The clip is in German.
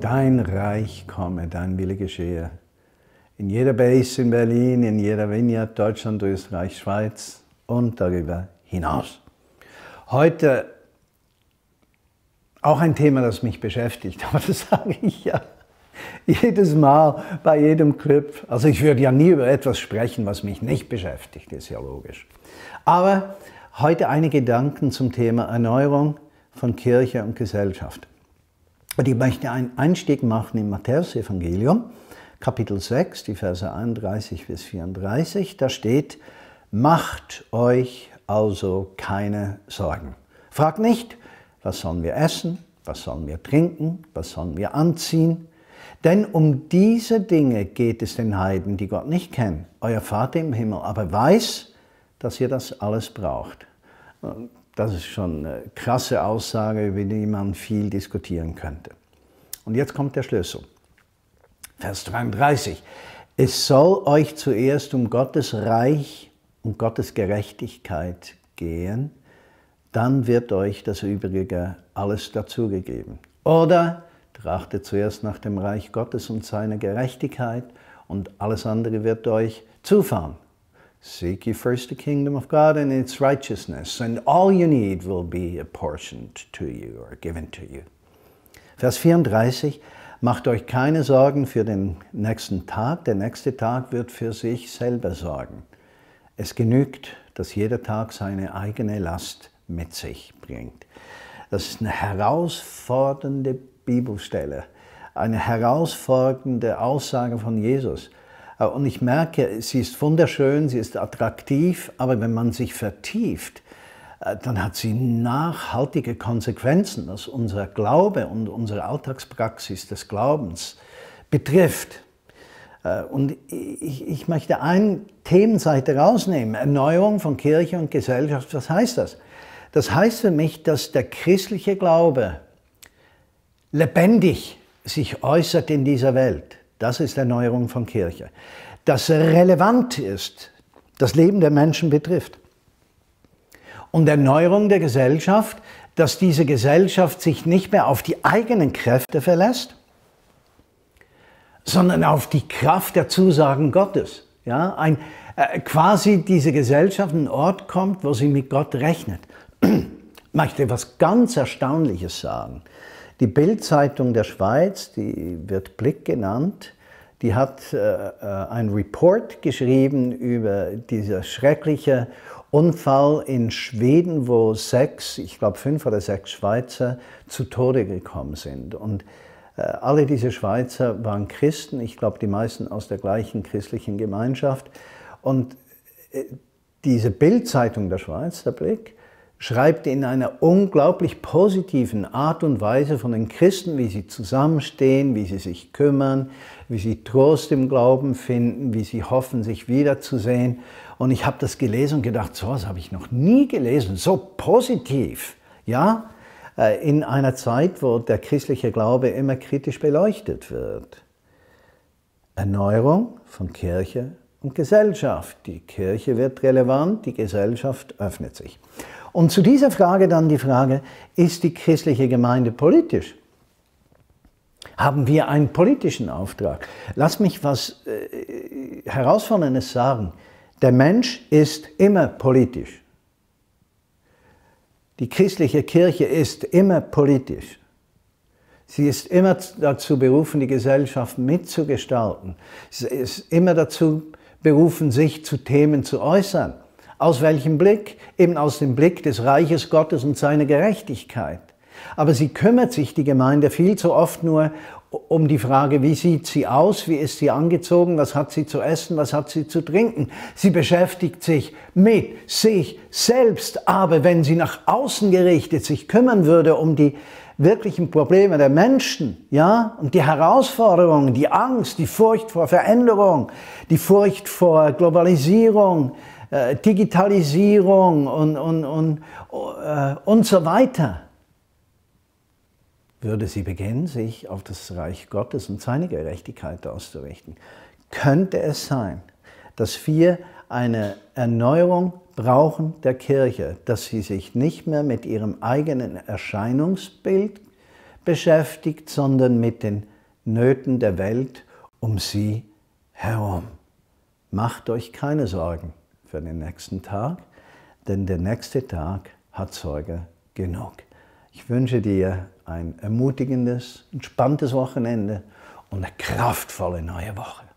Dein Reich komme, dein Wille geschehe. In jeder Base in Berlin, in jeder Vineyard, Deutschland, Österreich, Schweiz und darüber hinaus. Heute auch ein Thema, das mich beschäftigt, aber das sage ich ja jedes Mal bei jedem Clip. Also ich würde ja nie über etwas sprechen, was mich nicht beschäftigt, ist ja logisch. Aber heute einige Gedanken zum Thema Erneuerung von Kirche und Gesellschaft. Und ich möchte einen Einstieg machen im Matthäus-Evangelium, Kapitel 6, die Verse 31 bis 34. Da steht, macht euch also keine Sorgen. Fragt nicht, was sollen wir essen, was sollen wir trinken, was sollen wir anziehen. Denn um diese Dinge geht es den Heiden, die Gott nicht kennen. Euer Vater im Himmel aber weiß, dass ihr das alles braucht. Das ist schon eine krasse Aussage, über die man viel diskutieren könnte. Und jetzt kommt der Schlüssel. Vers 33. Es soll euch zuerst um Gottes Reich und Gottes Gerechtigkeit gehen, dann wird euch das Übrige alles dazugegeben. Oder trachtet zuerst nach dem Reich Gottes und seiner Gerechtigkeit und alles andere wird euch zufahren. Seek ye first the kingdom of God and its righteousness, and all you need will be apportioned to you or given to you. Vers 34, macht euch keine Sorgen für den nächsten Tag, der nächste Tag wird für sich selber sorgen. Es genügt, dass jeder Tag seine eigene Last mit sich bringt. Das ist eine herausfordernde Bibelstelle, eine herausfordernde Aussage von Jesus. Und ich merke, sie ist wunderschön, sie ist attraktiv, aber wenn man sich vertieft, äh, dann hat sie nachhaltige Konsequenzen, was unser Glaube und unsere Alltagspraxis des Glaubens betrifft. Äh, und ich, ich möchte eine Themenseite rausnehmen, Erneuerung von Kirche und Gesellschaft. Was heißt das? Das heißt für mich, dass der christliche Glaube lebendig sich äußert in dieser Welt. Das ist Erneuerung von Kirche. Dass er relevant ist, das Leben der Menschen betrifft. Und Erneuerung der Gesellschaft, dass diese Gesellschaft sich nicht mehr auf die eigenen Kräfte verlässt, sondern auf die Kraft der Zusagen Gottes. Ja, ein, äh, quasi diese Gesellschaft ein Ort kommt, wo sie mit Gott rechnet. Ich möchte etwas ganz Erstaunliches sagen. Die Bildzeitung der Schweiz, die wird Blick genannt, die hat äh, äh ein Report geschrieben über diese schreckliche Unfall in Schweden, wo sechs, ich glaube fünf oder sechs Schweizer zu Tode gekommen sind. Und alle diese Schweizer waren Christen, ich glaube die meisten aus der gleichen christlichen Gemeinschaft. Und äh, diese Bildzeitung der Schweiz, der Blick, schreibt in einer unglaublich positiven Art und Weise von den Christen, wie sie zusammenstehen, wie sie sich kümmern, wie sie Trost im Glauben finden, wie sie hoffen, sich wiederzusehen. Und ich habe das gelesen und gedacht, so was habe ich noch nie gelesen, so positiv. Ja, äh, in einer Zeit, wo der christliche Glaube immer kritisch beleuchtet wird. Erneuerung von Kirche und Gesellschaft. Die Kirche wird relevant, die Gesellschaft öffnet sich. Und zu dieser Frage dann die Frage, ist die christliche Gemeinde politisch? Haben wir einen politischen Auftrag? Lass mich was äh, Herausforderndes sagen. Der Mensch ist immer politisch. Die christliche Kirche ist immer politisch. Sie ist immer dazu berufen, die Gesellschaft mitzugestalten. Sie ist immer dazu berufen, sich zu Themen zu äußern. Aus welchem Blick? Eben aus dem Blick des Reiches Gottes und seiner Gerechtigkeit. Aber sie kümmert sich, die Gemeinde, viel zu oft nur um die Frage, wie sieht sie aus, wie ist sie angezogen, was hat sie zu essen, was hat sie zu trinken. Sie beschäftigt sich mit sich selbst, aber wenn sie nach außen gerichtet sich kümmern würde um die wirklichen Probleme der Menschen, ja, und die Herausforderungen, die Angst, die Furcht vor Veränderung, die Furcht vor Globalisierung, äh, Digitalisierung und, und, und, äh, und so weiter, würde sie beginnen, sich auf das Reich Gottes und seine Gerechtigkeit auszurichten. Könnte es sein, dass wir eine Erneuerung brauchen der Kirche, dass sie sich nicht mehr mit ihrem eigenen Erscheinungsbild beschäftigt, sondern mit den Nöten der Welt um sie herum. Macht euch keine Sorgen für den nächsten Tag, denn der nächste Tag hat Sorge genug. Ich wünsche dir ein ermutigendes, entspanntes Wochenende und eine kraftvolle neue Woche.